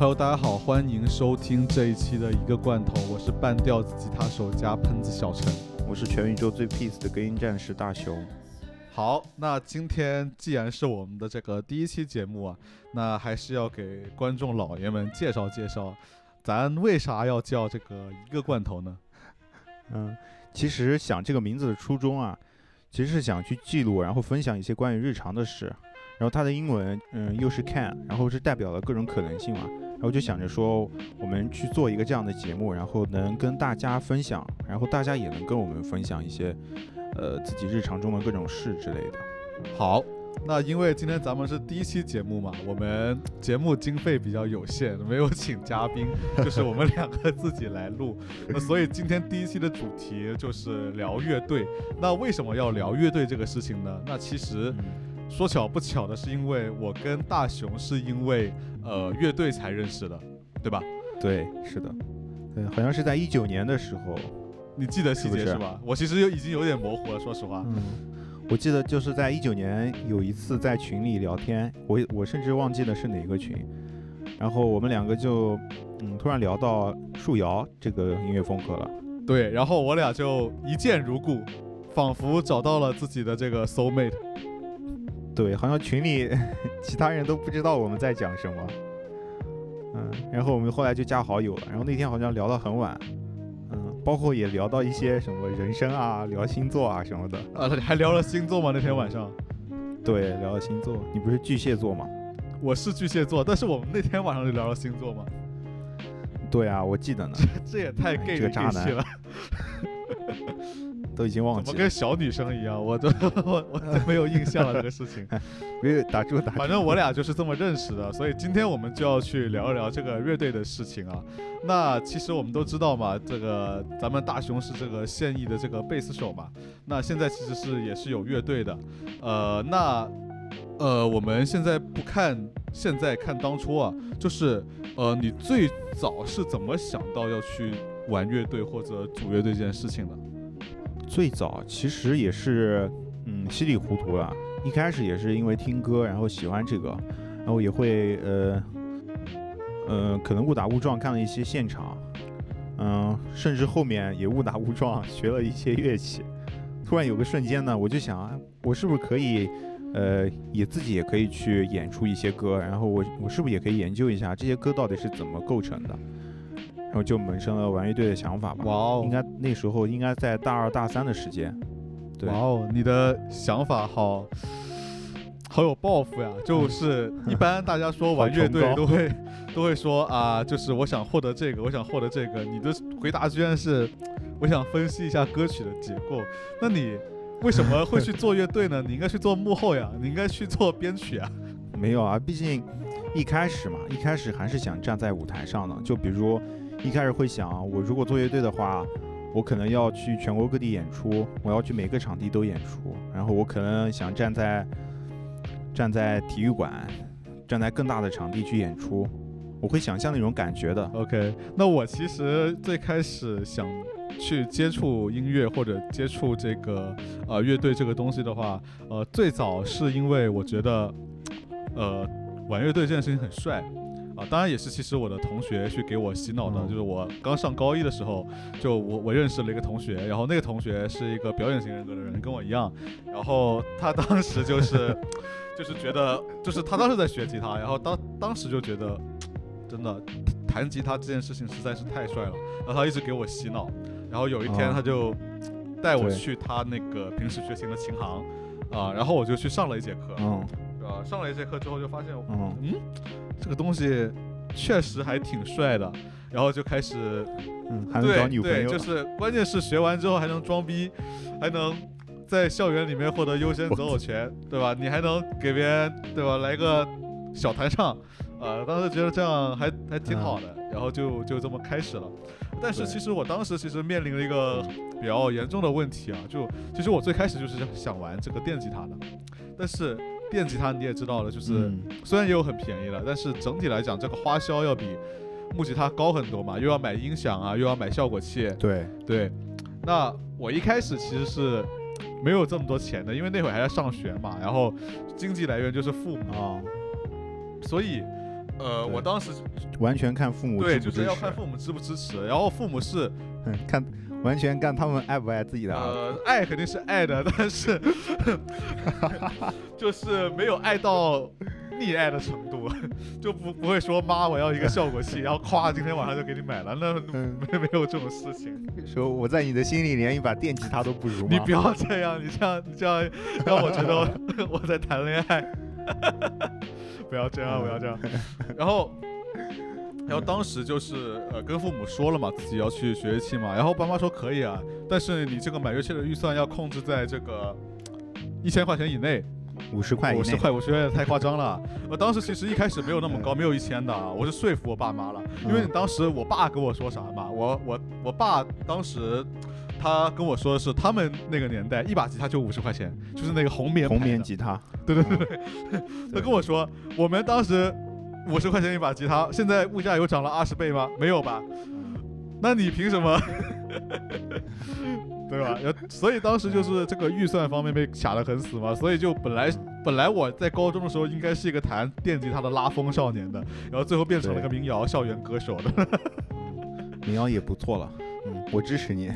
Hello，大家好，欢迎收听这一期的一个罐头，我是半吊子吉他手加喷子小陈。我是全宇宙最 peace 的隔音战士大熊。好，那今天既然是我们的这个第一期节目啊，那还是要给观众老爷们介绍介绍，咱为啥要叫这个一个罐头呢？嗯，其实想这个名字的初衷啊，其实是想去记录，然后分享一些关于日常的事。然后它的英文，嗯，又是 can，然后是代表了各种可能性嘛。然后就想着说，我们去做一个这样的节目，然后能跟大家分享，然后大家也能跟我们分享一些，呃，自己日常中的各种事之类的。好，那因为今天咱们是第一期节目嘛，我们节目经费比较有限，没有请嘉宾，就是我们两个自己来录。那所以今天第一期的主题就是聊乐队。那为什么要聊乐队这个事情呢？那其实。说巧不巧的是，因为我跟大雄是因为呃乐队才认识的，对吧？对，是的，对，好像是在一九年的时候，你记得细节是吧？我其实已经有点模糊了，说实话。嗯，我记得就是在一九年有一次在群里聊天，我我甚至忘记了是哪个群，然后我们两个就嗯突然聊到树摇这个音乐风格了。对，然后我俩就一见如故，仿佛找到了自己的这个 soul mate。对，好像群里 其他人都不知道我们在讲什么，嗯，然后我们后来就加好友了，然后那天好像聊到很晚，嗯，包括也聊到一些什么人生啊，聊星座啊什么的，啊，还聊了星座吗？那天晚上？对，聊了星座。你不是巨蟹座吗？我是巨蟹座，但是我们那天晚上就聊了星座吗？对啊，我记得呢。这也太 gay 了，渣男了。都已经忘记，了，跟小女生一样，我都 我我都没有印象了这个事情，没有打住打。反正我俩就是这么认识的，所以今天我们就要去聊一聊这个乐队的事情啊。那其实我们都知道嘛，这个咱们大雄是这个现役的这个贝斯手嘛，那现在其实是也是有乐队的，呃，那呃我们现在不看现在看当初啊，就是呃你最早是怎么想到要去玩乐队或者组乐队这件事情的？最早其实也是，嗯，稀里糊涂了。一开始也是因为听歌，然后喜欢这个，然后也会，呃，呃，可能误打误撞看了一些现场，嗯，甚至后面也误打误撞 学了一些乐器。突然有个瞬间呢，我就想，我是不是可以，呃，也自己也可以去演出一些歌，然后我我是不是也可以研究一下这些歌到底是怎么构成的？就萌生了玩乐队的想法吧。哇哦，应该那时候应该在大二大三的时间。哇哦，你的想法好，好有抱负呀！就是 一般大家说玩乐队都会都会说啊，就是我想获得这个，我想获得这个。你的回答居然是我想分析一下歌曲的结构。那你为什么会去做乐队呢？你应该去做幕后呀，你应该去做编曲啊。没有啊，毕竟一开始嘛，一开始还是想站在舞台上的。就比如。一开始会想，我如果做乐队的话，我可能要去全国各地演出，我要去每个场地都演出，然后我可能想站在站在体育馆，站在更大的场地去演出，我会想象那种感觉的。OK，那我其实最开始想去接触音乐或者接触这个呃乐队这个东西的话，呃，最早是因为我觉得，呃，玩乐队这件事情很帅。啊，当然也是，其实我的同学去给我洗脑的，就是我刚上高一的时候，就我我认识了一个同学，然后那个同学是一个表演型人格的人，跟我一样，然后他当时就是，就是觉得，就是他当时在学吉他，然后当当时就觉得，真的弹吉他这件事情实在是太帅了，然后他一直给我洗脑，然后有一天他就带我去他那个平时学琴的琴行，啊，然后我就去上了一节课，嗯，啊，上了一节课之后就发现，嗯嗯。这个东西确实还挺帅的，然后就开始，嗯，还能找女朋友，就是关键是学完之后还能装逼，还能在校园里面获得优先择偶权，对吧？你还能给别人，对吧？来个小弹唱，啊，当时觉得这样还还挺好的，然后就就这么开始了。但是其实我当时其实面临了一个比较严重的问题啊，就其实我最开始就是想玩这个电吉他的，但是。电吉他你也知道了，就是虽然也有很便宜的，但是整体来讲，这个花销要比木吉他高很多嘛，又要买音响啊，又要买效果器。对对，那我一开始其实是没有这么多钱的，因为那会儿还在上学嘛，然后经济来源就是父母，所以呃，我当时完全看父母对，就是要看，父母支不支持。然后父母是嗯看完全看他们爱不爱自己的儿子。呃，爱肯定是爱的，但是 就是没有爱到溺爱的程度，就不不会说妈我要一个效果器，然后咵今天晚上就给你买了，那嗯，没没有这种事情。说我在你的心里连一把电吉他都不如吗？你不要这样，你这样你这样让我觉得我我在谈恋爱，不要这样，不要这样。然后。然后当时就是呃跟父母说了嘛，自己要去学乐器嘛，然后爸妈说可以啊，但是你这个买乐器的预算要控制在这个一千块钱以内，五十块五十块五十块太夸张了。我当时其实一开始没有那么高，没有一千的，我是说服我爸妈了，因为你当时我爸跟我说啥嘛，我我我爸当时。他跟我说的是，他们那个年代一把吉他就五十块钱，就是那个红棉红棉吉他。对对对嗯对，他跟我说，我们当时五十块钱一把吉他，现在物价有涨了二十倍吗？没有吧？那你凭什么？对吧？所以当时就是这个预算方面被卡得很死嘛，所以就本来本来我在高中的时候应该是一个弹电吉他的拉风少年的，然后最后变成了个民谣校园歌手的。民谣也不错了，嗯，我支持你。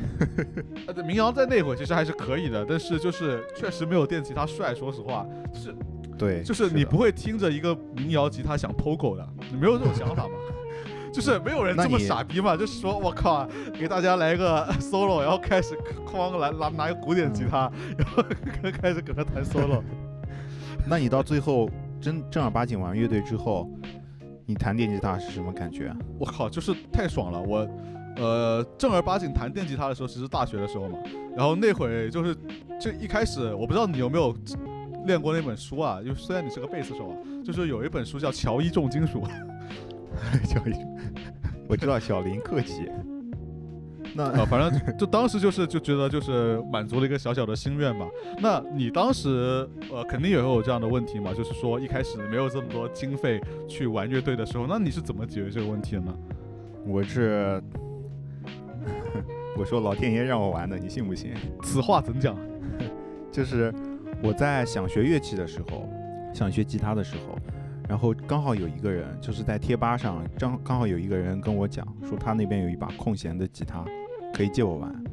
民谣在那会儿其实还是可以的，但是就是确实没有电吉他帅，说实话，是对，就是你不会听着一个民谣吉他想 POGO 的，你没有这种想法吗？就是没有人这么傻逼嘛，就是说我靠，给大家来个 solo，然后开始哐来拿拿个古典吉他，然后 开始搁那弹 solo。那你到最后真正儿八经玩乐队之后，你弹电吉他是什么感觉啊？我靠，就是太爽了！我，呃，正儿八经弹电吉他的时候，其实大学的时候嘛，然后那会就是，就一开始我不知道你有没有练过那本书啊，就虽然你是个贝斯手啊，就是有一本书叫《乔伊重金属》，乔伊，我知道小林克己。那啊，反正 就当时就是就觉得就是满足了一个小小的心愿嘛。那你当时呃肯定也会有这样的问题嘛，就是说一开始没有这么多经费去玩乐队的时候，那你是怎么解决这个问题的呢？我是，我说老天爷让我玩的，你信不信？此话怎讲？就是我在想学乐器的时候，想学吉他的时候，然后刚好有一个人就是在贴吧上，正刚好有一个人跟我讲说他那边有一把空闲的吉他，可以借我玩。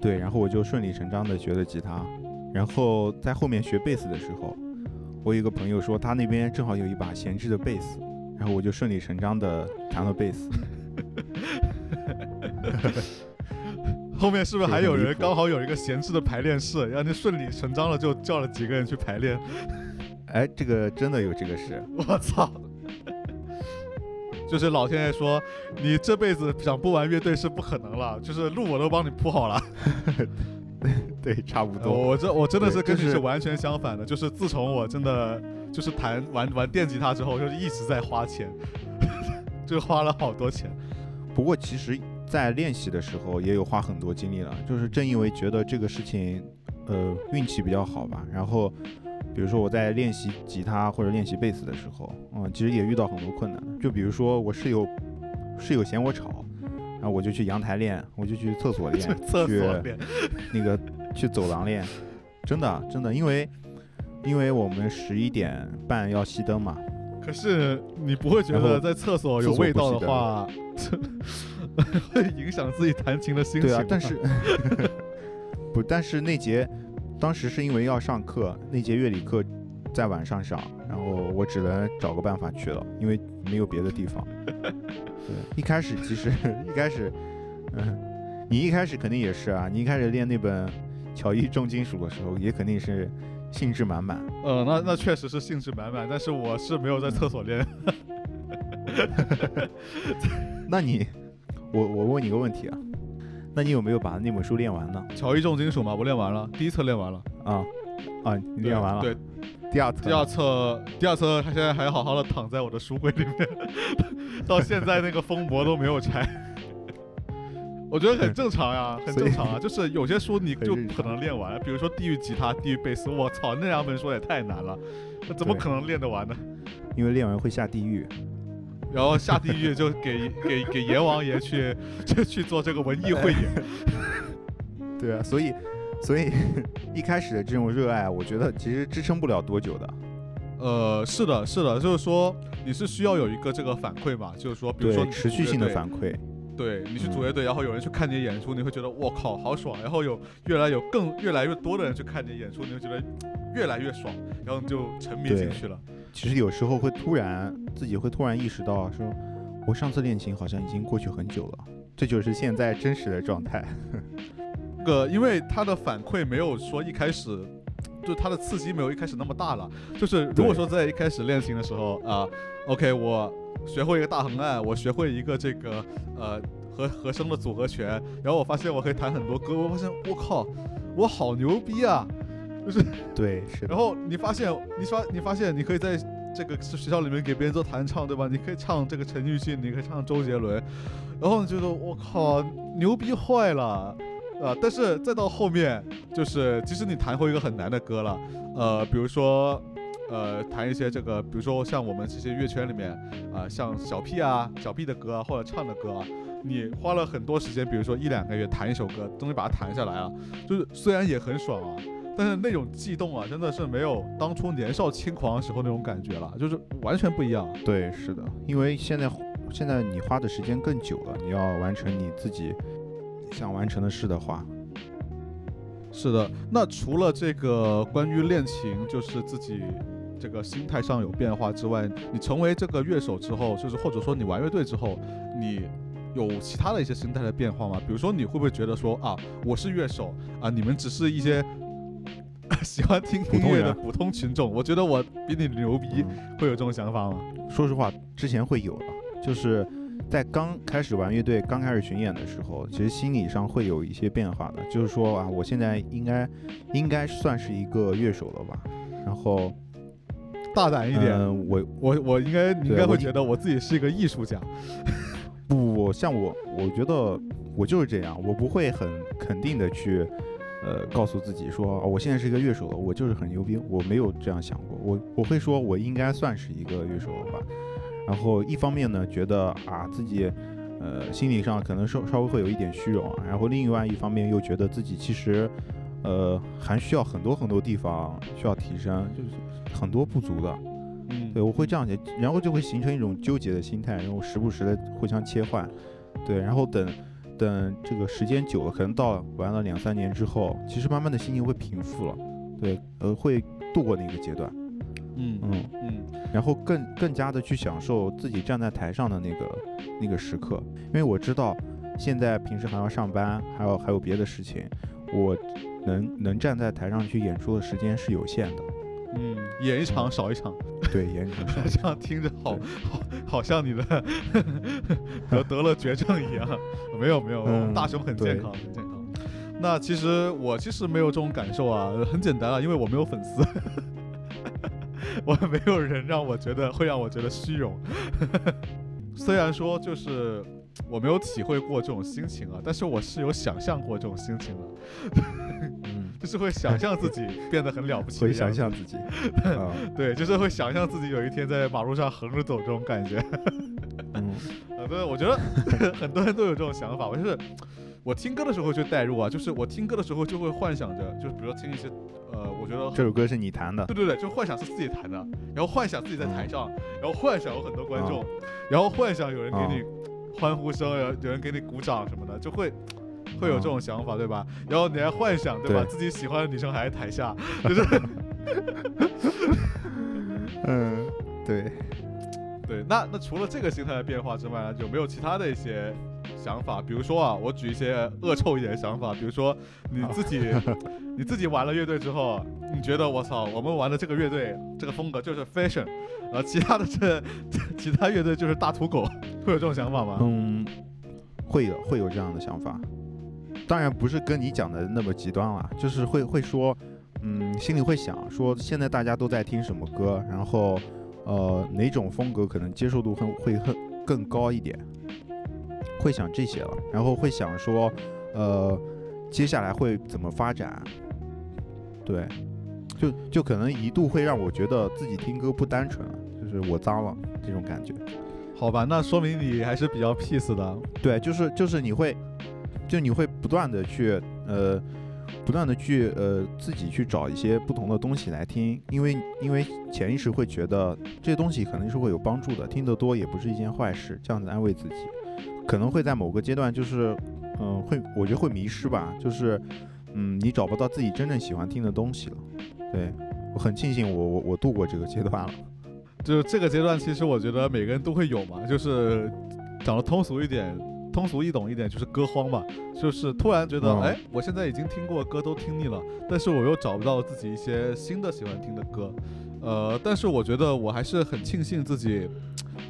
对，然后我就顺理成章的学了吉他。然后在后面学贝斯的时候，我有一个朋友说他那边正好有一把闲置的贝斯，然后我就顺理成章的弹了贝斯。后面是不是还有人刚好有一个闲置的排练室，然后就顺理成章的就叫了几个人去排练？哎，这个真的有这个事。我操！就是老天爷说，你这辈子想不玩乐队是不可能了，就是路我都帮你铺好了。对，差不多。我这我真的是跟你是完全相反的，就是自从我真的就是弹玩玩电吉他之后，就是一直在花钱，就花了好多钱。不过其实，在练习的时候也有花很多精力了，就是正因为觉得这个事情，呃，运气比较好吧。然后，比如说我在练习吉他或者练习贝斯的时候，嗯，其实也遇到很多困难。就比如说我室友，室友嫌我吵，然后我就去阳台练，我就去厕所练，去厕所练，那个去走廊练，真的真的，因为因为我们十一点半要熄灯嘛，可是你不会觉得在厕所有味道的话，会影响自己弹琴的心情？对啊，但是 不，但是那节当时是因为要上课，那节乐理课在晚上上，然后我只能找个办法去了，因为没有别的地方。对，一开始其实 一开始，嗯，你一开始肯定也是啊，你一开始练那本乔伊重金属的时候，也肯定是兴致满满。呃，那那确实是兴致满满，但是我是没有在厕所练。那你，我我问你个问题啊，那你有没有把那本书练完呢？乔伊重金属嘛，我练完了，第一册练完了，啊啊，你练完了？对，第二册，第二册，第二册，他现在还好好的躺在我的书柜里面，到现在那个封膜都没有拆。我觉得很正常呀，很正常啊。就是有些书你就不可能练完，比如说地狱吉他、地狱贝斯，我操，那两本书也太难了，那怎么可能练得完呢？因为练完会下地狱。然后下地狱就给 给给阎王爷去去去做这个文艺汇演。对啊，所以所以一开始的这种热爱，我觉得其实支撑不了多久的。呃，是的，是的，就是说你是需要有一个这个反馈嘛，就是说，比如说持续性的反馈，对你去组嗯乐队，然后有人去看你的演出，你会觉得我靠好爽，然后有越来有更越来越多的人去看你的演出，你会觉得越来越爽，然后你就沉迷进去了。其实有时候会突然自己会突然意识到，说我上次练琴好像已经过去很久了，这就是现在真实的状态。这 个因为他的反馈没有说一开始。就他的刺激没有一开始那么大了，就是如果说在一开始练琴的时候啊、o k 我学会一个大横按，我学会一个这个呃和和声的组合拳，然后我发现我可以弹很多歌，我发现我靠，我好牛逼啊！对，是的。然后你发现，你发你发现你可以在这个学校里面给别人做弹唱，对吧？你可以唱这个陈奕迅，你可以唱周杰伦，然后你觉得我靠牛逼坏了，啊！但是再到后面，就是即使你弹会一个很难的歌了，呃，比如说。呃，弹一些这个，比如说像我们这些乐圈里面啊、像小 P 啊、小 P 的歌啊，或者唱的歌啊，你花了很多时间，比如说一两个月弹一首歌，终于把它弹下来了，就是虽然也很爽啊，但是那种悸动啊，真的是没有当初年少轻狂的时候那种感觉了，就是完全不一样。对，是的，因为现在现在你花的时间更久了，你要完成你自己想完成的事的话，是的，那除了这个关于恋情，就是自己这个心态上有变化之外，你成为这个乐手之后，就是或者说你玩乐队之后，你有其他的一些心态的变化吗？比如说你会不会觉得说啊，我是乐手啊，你们只是一些 喜欢听音乐的普通群众，我觉得我比你牛逼，嗯会有这种想法吗？说实话，之前会有的，就是在刚开始玩乐队、刚开始巡演的时候，其实心理上会有一些变化的，就是说啊，我现在应该应该算是一个乐手了吧，然后大胆一点，嗯我我我应该你应该会觉得我自己是一个艺术家。不不像我，我觉得我就是这样，我不会很肯定的去。呃，告诉自己说、哦我现在是一个乐手了，我就是很牛逼，我没有这样想过，我我会说，我应该算是一个乐手了吧。然后一方面呢，觉得啊自己，呃，心理上可能稍稍微会有一点虚荣啊，然后另外一方面又觉得自己其实，呃，还需要很多很多地方需要提升，就是很多不足的。嗯，对，我会这样写，然后就会形成一种纠结的心态，然后时不时的互相切换，对，然后等等这个时间久了，可能到玩了两三年之后，其实慢慢的心情会平复了，对，呃，会度过那个阶段，嗯嗯，嗯。然后更更加的去享受自己站在台上的那个那个时刻，因为我知道现在平时还要上班，还有还有别的事情，我能能站在台上去演出的时间是有限的，嗯，演一场少一场，对，演一场少 这样听着好好好像你的得得了绝症一样。没有没有，嗯大熊很健康，很健康。那其实我其实没有这种感受啊，很简单啊，因为我没有粉丝，我没有人让我觉得会让我觉得虚荣。虽然说就是我没有体会过这种心情啊，但是我是有想象过这种心情的，嗯，就是会想象自己变得很了不起，会想象自己，啊，对，就是会想象自己有一天在马路上横着走这种感觉。嗯。呃，对，我觉得很多人都有这种想法。我就是我听歌的时候就代入啊，就是我听歌的时候就会幻想着，就是比如说听一些呃，我觉得这首歌是你弹的，对对对，就幻想是自己弹的，然后幻想自己在台上，然后幻想有很多观众，啊然后幻想有人给啊你欢呼声，有有人给你鼓掌什么的，就会。会有这种想法，对吧？然后你还幻想，对吧？对自己喜欢的女生还在台下，就是嗯，对，对，那那除了这个心态的变化之外呢，有没有其他的一些想法？比如说啊，我举一些恶臭一点的想法，比如说你自己 你自己玩了乐队之后，你觉得我操，我们玩的这个乐队这个风格就是 fashion，然后其他的这其他乐队就是大土狗，会有这种想法吗？嗯，会有会有这样的想法，当然不是跟你讲的那么极端了，就是会会说，嗯，心里会想说现在大家都在听什么歌，然后呃哪种风格可能接受度会会更更高一点，会想这些了，然后会想说，呃，接下来会怎么发展，对。就就可能一度会让我觉得自己听歌不单纯了，就是我脏了这种感觉。好吧，那说明你还是比较 peace 的。对，就是就是你会，就你会不断的去呃，不断的去呃自己去找一些不同的东西来听，因为因为潜意识会觉得这些东西肯定是会有帮助的，听得多也不是一件坏事，这样子安慰自己，可能会在某个阶段就是嗯会我觉得会迷失吧，就是嗯你找不到自己真正喜欢听的东西了。对我很庆幸我我我度过这个阶段了。就是这个阶段，其实我觉得每个人都会有嘛，就是讲的通俗一点。通俗易懂一点就是歌荒嘛，就是突然觉得，哎，我现在已经听过歌都听腻了，但是我又找不到自己一些新的喜欢听的歌，呃，但是我觉得我还是很庆幸自己，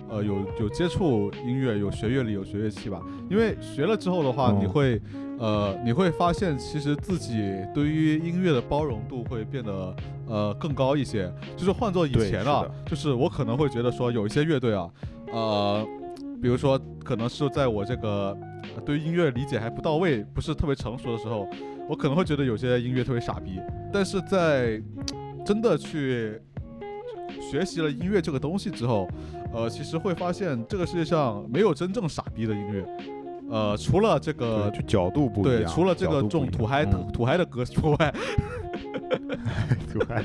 呃，有有接触音乐，有学乐理，有学乐器吧，因为学了之后的话，你会，呃，你会发现其实自己对于音乐的包容度会变得，呃，更高一些。就是换做以前啊，就是我可能会觉得说有一些乐队啊，呃。比如说，可能是在我这个对音乐理解还不到位、不是特别成熟的时候，我可能会觉得有些音乐特别傻逼。但是在真的去学习了音乐这个东西之后，呃，其实会发现这个世界上没有真正傻逼的音乐。呃，除了这个就角度不一样，对，除了这个这种土嗨土嗨的歌之外。土嗨。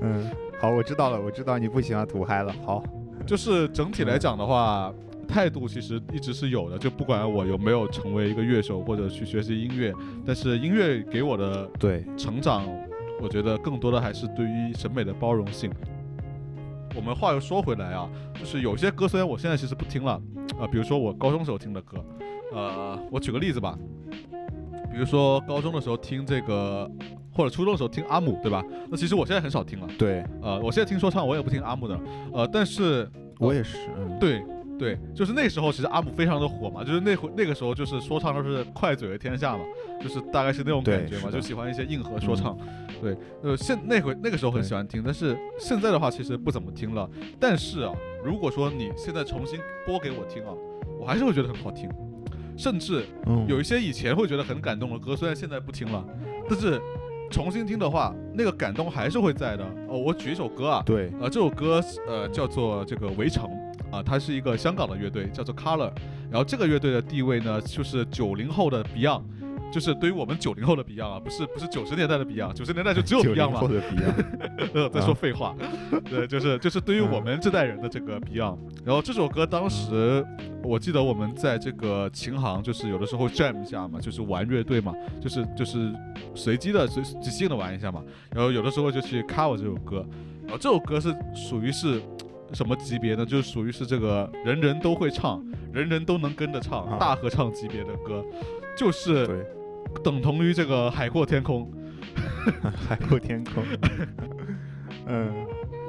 嗯，好，我知道了，我知道你不喜欢土嗨了。好。就是整体来讲的话，态度其实一直是有的。就不管我有没有成为一个乐手或者去学习音乐，但是音乐给我的对成长，我觉得更多的还是对于审美的包容性。我们话又说回来啊，就是有些歌虽然我现在其实不听了啊，比如说我高中时候听的歌，呃，我举个例子吧，比如说高中的时候听这个。或者初中的时候听阿姆，对吧？那其实我现在很少听了。对，呃，我现在听说唱，我也不听阿姆的。呃，但是我也是。对，对，就是那时候其实阿姆非常的火嘛，就是那会那个时候就是说唱都是快嘴的天下嘛，就是大概是那种感觉嘛，就喜欢一些硬核说唱。对，呃，现那会那个时候很喜欢听，但是现在的话其实不怎么听了。但是啊，如果说你现在重新播给我听啊，我还是会觉得很好听，甚至有一些以前会觉得很感动的歌，虽然现在不听了，但是。重新听的话，那个感动还是会在的。哦，我举一首歌啊，对，呃，这首歌呃叫做这个围城啊，它是一个香港的乐队，叫做 Color。然后这个乐队的地位呢，就是九零后的 Beyond。就是对于我们九零后的 Beyond 啊，不是不是九十年代的 Beyond，九十年代就只有 Beyond 嘛。呃，在说废话。对，就是就是对于我们这代人的这个 Beyond。然后这首歌当时我记得我们在这个琴行，就是有的时候 jam 一下嘛，就是玩乐队嘛，就是就是随机的随即兴的玩一下嘛。然后有的时候就去 cover 这首歌。然后这首歌是属于是什么级别呢？就是属于是这个人人都会唱，人人都能跟着唱，大合唱级别的歌，就是。对。等同于这个海阔天空，海阔天空。嗯，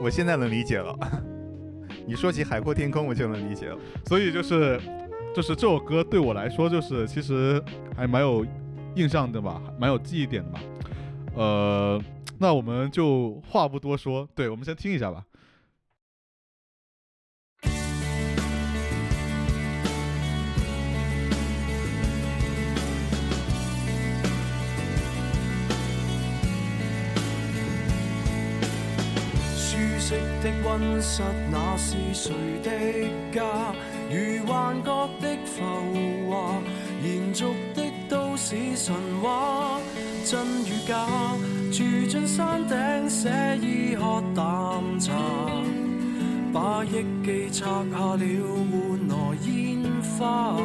我现在能理解了。你说起海阔天空，我就能理解了。所以就是，就是这首歌对我来说，就是其实还蛮有印象的吧，蛮有记忆点的吧。呃，那我们就话不多说，对我们先听一下吧。的温室，那是谁的家？如幻觉的浮华，延续的都市神话，真与假？住进山顶，写意喝淡茶，把忆记拆下了，换来烟花。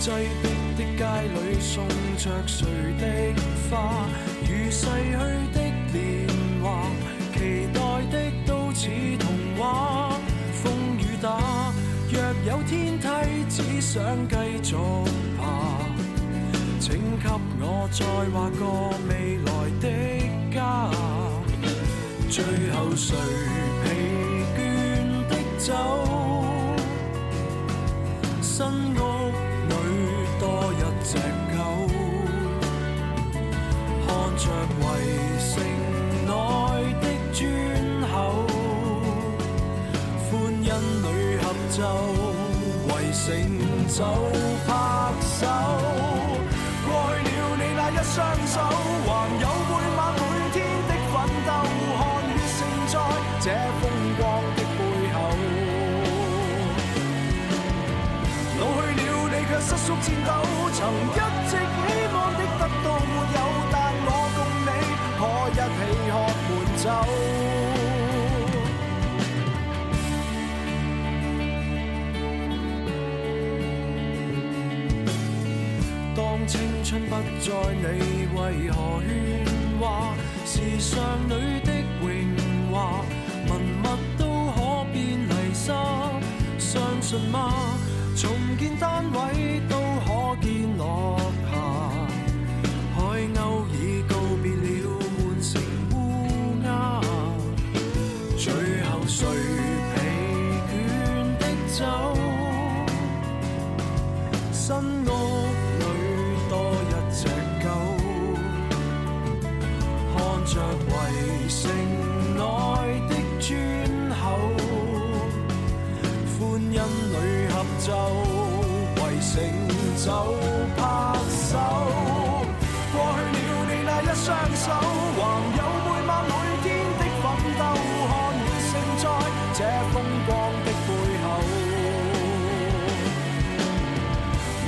挤迫的街里，送着谁的花？如逝去的似童话，风雨打，若有天梯，只想继续爬。请给我再画个未来的家。最后谁疲倦的走？新屋里多一只狗，看着围就拍手过去了你那一双手还有每晚每天的奋斗汗血胜在这风光的背后老去了你却失速战抖曾一直希望的得到没有但我共你可一起喝闷酒青春不再，你为何喧哗？时尚里的荣华，文物都可变泥沙，相信吗？重建单位都可見落裏合奏，圍城就拍手。過去了你那一雙手，還有每晚每天的奮鬥，看你勝在這風光的背後。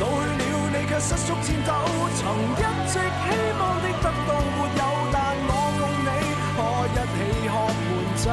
老去了，你卻失速戰鬥。曾一直希望的得到沒有，但我共你可一起喝悶酒。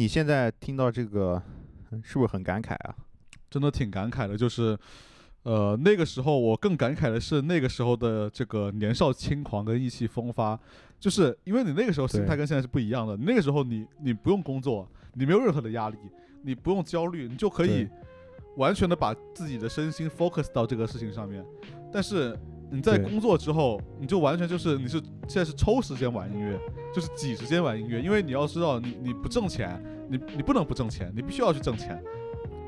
你现在听到这个，是不是很感慨啊？真的挺感慨的，就是，呃，那个时候我更感慨的是那个时候的这个年少轻狂跟意气风发，就是因为你那个时候心态跟现在是不一样的，那个时候你你不用工作，你没有任何的压力，你不用焦虑，你就可以完全的把自己的身心 focus 到这个事情上面，但是。你在工作之后，你就完全就是你是现在是抽时间玩音乐，就是挤时间玩音乐，因为你要知道你你不挣钱，你你不能不挣钱，你必须要去挣钱，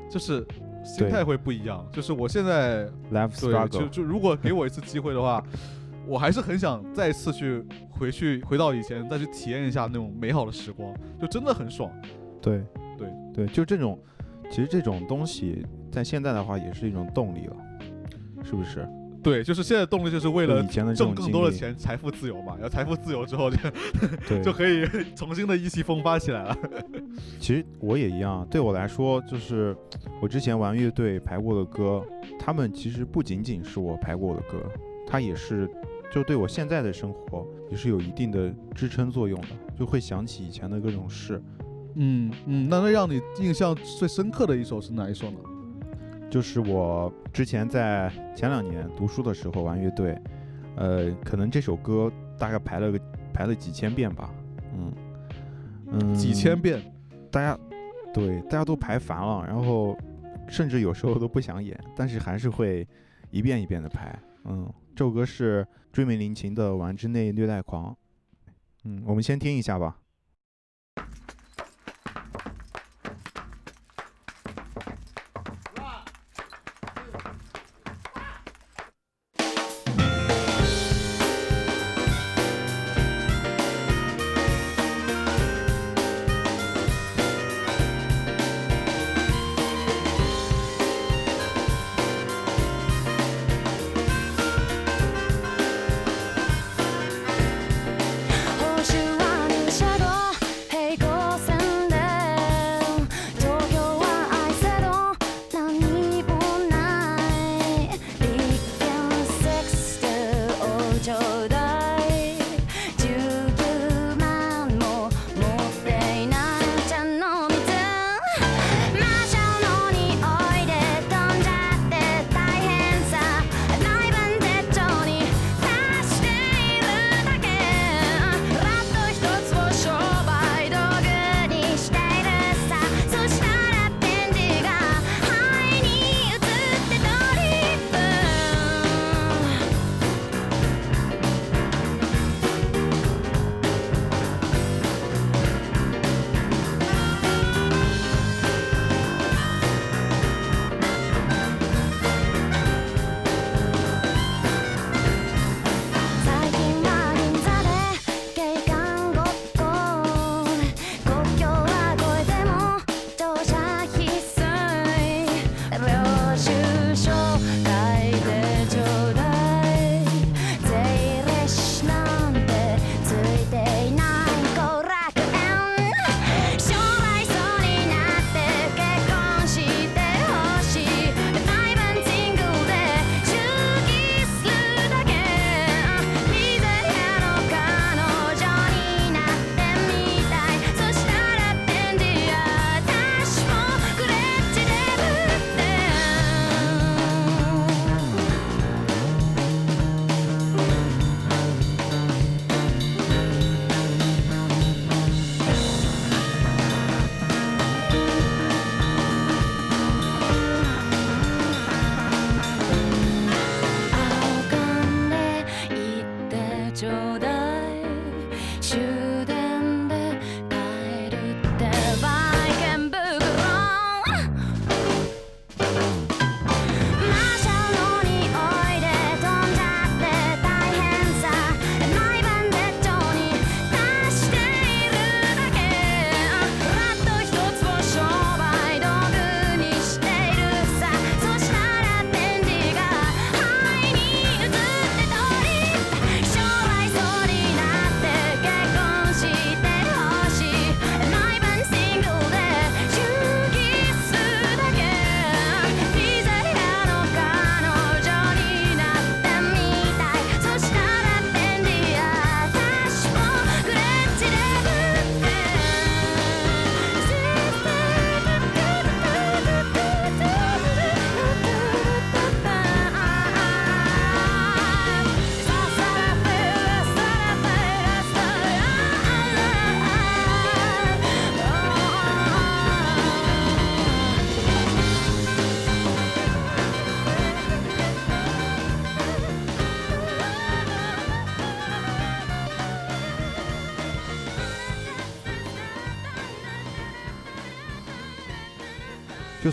就是心态会不一样。就是我现在对，就就如果给我一次机会的话，我还是很想再次去回去回到以前，再去体验一下那种美好的时光，就真的很爽。对对对，就这种，其实这种东西在现在的话也是一种动力了，是不是？对，就是现在动力就是为了挣更多的钱，财富自由嘛。然后财富自由之后就对，就可以重新的意气风发起来了。其实我也一样，对我来说，就是我之前玩乐队排过的歌，他们其实不仅仅是我排过的歌，它也是就对我现在的生活也是有一定的支撑作用的，就会想起以前的各种事。嗯嗯，那那让你印象最深刻的一首是哪一首呢？就是我之前在前两年读书的时候玩乐队，呃，可能这首歌大概排了个排了几千遍吧，嗯嗯，几千遍。大家对大家都排烦了，然后甚至有时候都不想演，但是还是会一遍一遍的排。嗯，这首歌是追美林琴的《玩之内虐待狂》。嗯，我们先听一下吧。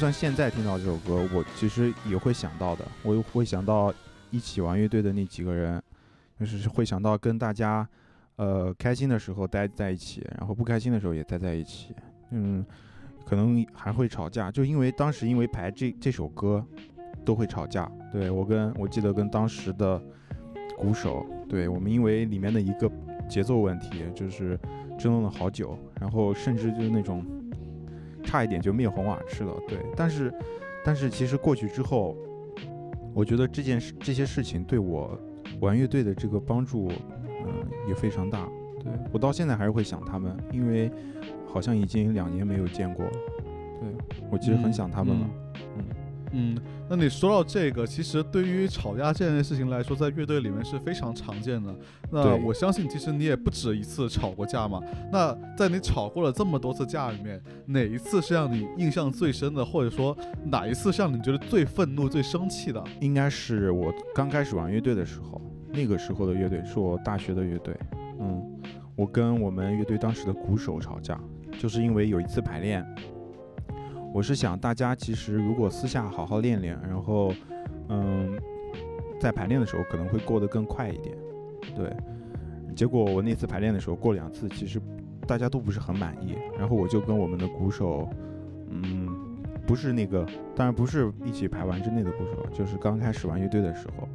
就算现在听到这首歌，我其实也会想到的，我会想到一起玩乐队的那几个人，就是会想到跟大家，呃，开心的时候待在一起，然后不开心的时候也待在一起，嗯，可能还会吵架，就因为当时因为排这这首歌，都会吵架。对我跟我记得跟当时的鼓手，对我们因为里面的一个节奏问题，就是争论了好久，然后甚至就是那种。差一点就灭红瓦赤了，对。但是，但是其实过去之后，我觉得这件事、这些事情对我玩乐队的这个帮助，嗯，也非常大。对我到现在还是会想他们，因为好像已经两年没有见过了。对我其实很想他们了。嗯嗯。那你说到这个，其实对于吵架这件事情来说，在乐队里面是非常常见的。那我相信，其实你也不止一次吵过架嘛。那在你吵过了这么多次架里面，哪一次是让你印象最深的，或者说哪一次是让你觉得最愤怒、最生气的？应该是我刚开始玩乐队的时候，那个时候的乐队是我大学的乐队。嗯，我跟我们乐队当时的鼓手吵架，就是因为有一次排练。我是想，大家其实如果私下好好练练，然后，嗯，在排练的时候可能会过得更快一点，对。结果我那次排练的时候过两次，其实大家都不是很满意。然后我就跟我们的鼓手，嗯，不是那个，当然不是一起排完之内的鼓手，就是刚开始玩乐队的时候，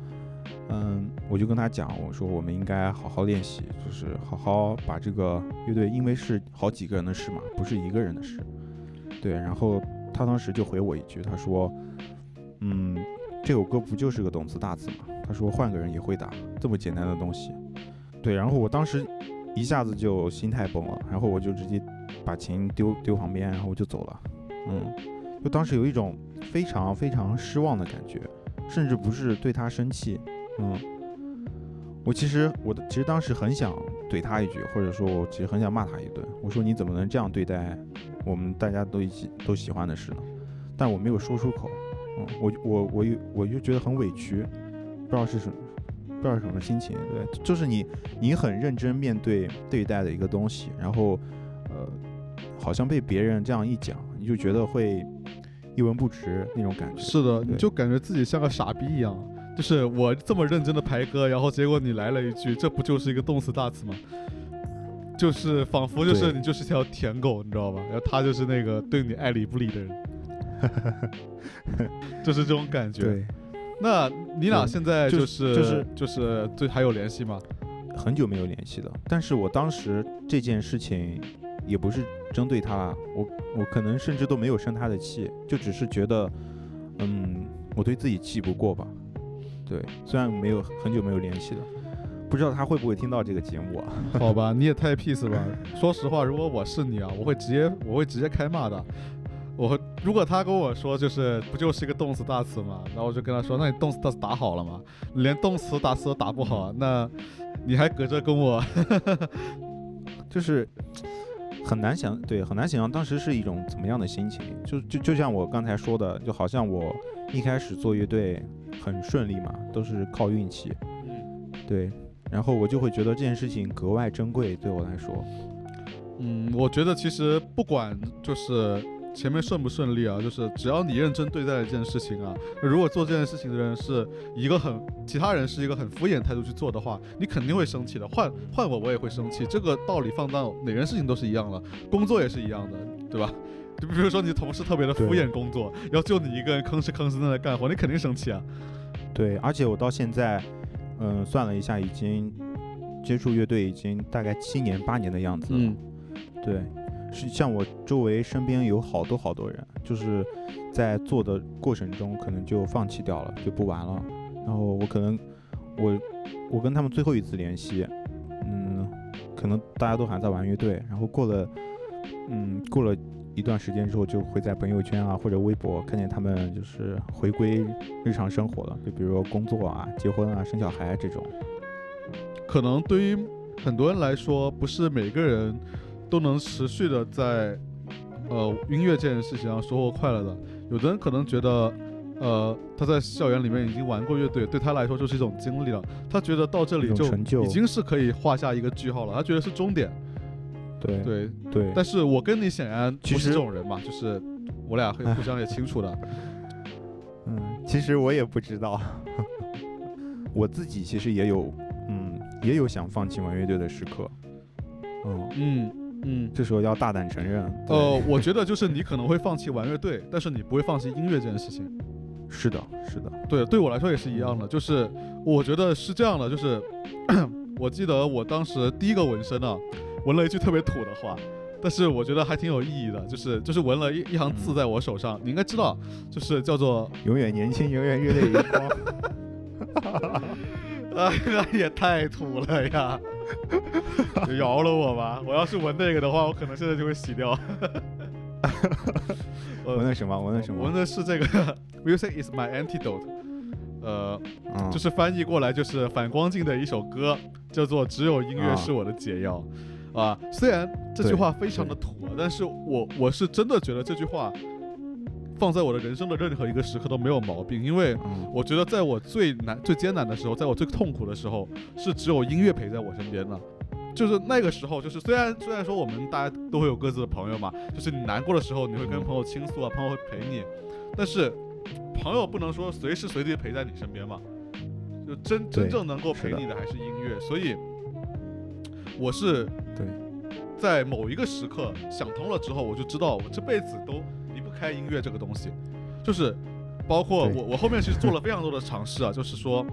嗯，我就跟他讲，我说我们应该好好练习，就是好好把这个乐队，因为是好几个人的事嘛，不是一个人的事。对，然后他当时就回我一句，他说：“嗯，这首歌不就是个动词大词吗？”他说：“换个人也会打，这么简单的东西。”对，然后我当时一下子就心态崩了，然后我就直接把琴丢丢旁边，然后我就走了。嗯，就当时有一种非常非常失望的感觉，甚至不是对他生气。嗯，我其实我的其实当时很想怼他一句，或者说我其实很想骂他一顿。我说：“你怎么能这样对待？”我们大家都一起都喜欢的事呢，但我没有说出口，嗯，我我我又我就觉得很委屈，不知道是什么，不知道什么心情，对，就是你你很认真面对对待的一个东西，然后呃，好像被别人这样一讲，你就觉得会一文不值那种感觉。是的，你就感觉自己像个傻逼一样，就是我这么认真的排歌，然后结果你来了一句，这不就是一个动词大词吗？就是仿佛就是你就是条舔狗，你知道吧？然后他就是那个对你爱理不理的人，就是这种感觉。对，那你俩现在就是就是就是对还有联系吗？很久没有联系了。但是我当时这件事情也不是针对他，我我可能甚至都没有生他的气，就只是觉得，嗯，我对自己气不过吧。对，虽然没有很久没有联系了。不知道他会不会听到这个节目啊？好吧，你也太 peace 吧。说实话，如果我是你啊，我会直接我会直接开骂的。我如果他跟我说就是不就是一个动词大词嘛，然后我就跟他说，那你动词大词打好了吗？连动词大词都打不好，那你还搁这跟我，就是很难想，对，很难想象当时是一种怎么样的心情。就就就像我刚才说的，就好像我一开始做乐队很顺利嘛，都是靠运气。对。然后我就会觉得这件事情格外珍贵，对我来说。嗯，我觉得其实不管就是前面顺不顺利啊，就是只要你认真对待一件事情啊，如果做这件事情的人是一个很其他人是一个很敷衍态度去做的话，你肯定会生气的。换换我我也会生气，这个道理放到哪件事情都是一样的，工作也是一样的，对吧？就比如说你同事特别的敷衍工作，然后就你一个人吭哧吭哧在那干活，你肯定生气啊。对，而且我到现在。嗯，算了一下，已经接触乐队已经大概七年八年的样子了。嗯，对，是像我周围身边有好多好多人，就是在做的过程中可能就放弃掉了，就不玩了。然后我可能我我跟他们最后一次联系，嗯，可能大家都还在玩乐队。然后过了，嗯，过了。一段时间之后，就会在朋友圈啊或者微博看见他们就是回归日常生活了，就比如说工作啊、结婚啊、生小孩这种。可能对于很多人来说，不是每个人都能持续的在呃音乐这件事情上收获快乐的。有的人可能觉得，呃，他在校园里面已经玩过乐队，对他来说就是一种经历了。他觉得到这里就已经是可以画下一个句号了，他觉得是终点。对对对，但是我跟你显然不是这种人嘛，就是我俩会互相也清楚的。嗯，其实我也不知道，我自己其实也有，嗯，也有想放弃玩乐队的时刻。嗯，嗯嗯。这时候要大胆承认。呃，我觉得就是你可能会放弃玩乐队，但是你不会放弃音乐这件事情。是的，是的，对，对我来说也是一样的，就是我觉得是这样的，就是 我记得我当时第一个纹身啊，纹了一句特别土的话，但是我觉得还挺有意义的，就是就是纹了一一行字在我手上，你应该知道，就是叫做 永远年轻，永远热泪盈光。哎，那也太土了呀！就饶了我吧，我要是闻那个的话，我可能现在就会洗掉。呃闻了什么？闻那什么？闻的是这个 “Music is my antidote”，呃，嗯就是翻译过来就是反光镜的一首歌，叫做“只有音乐啊是我的解药”。啊，虽然这句话非常的土啊，但是我我是真的觉得这句话放在我的人生的任何一个时刻都没有毛病，因为嗯。我觉得在我最难、最艰难的时候，在我最痛苦的时候，是只有音乐陪在我身边的。就是那个时候，就是虽然虽然说我们大家都会有各自的朋友嘛，就是你难过的时候，你会跟朋友倾诉啊，朋友会陪你，但是朋友不能说随时随地陪在你身边嘛，就真真正能够陪你的还是音乐，所以我是对，在某一个时刻想通了之后，我就知道我这辈子都开音乐这个东西，就是包括我我后面其实做了非常多的尝试啊，就是说。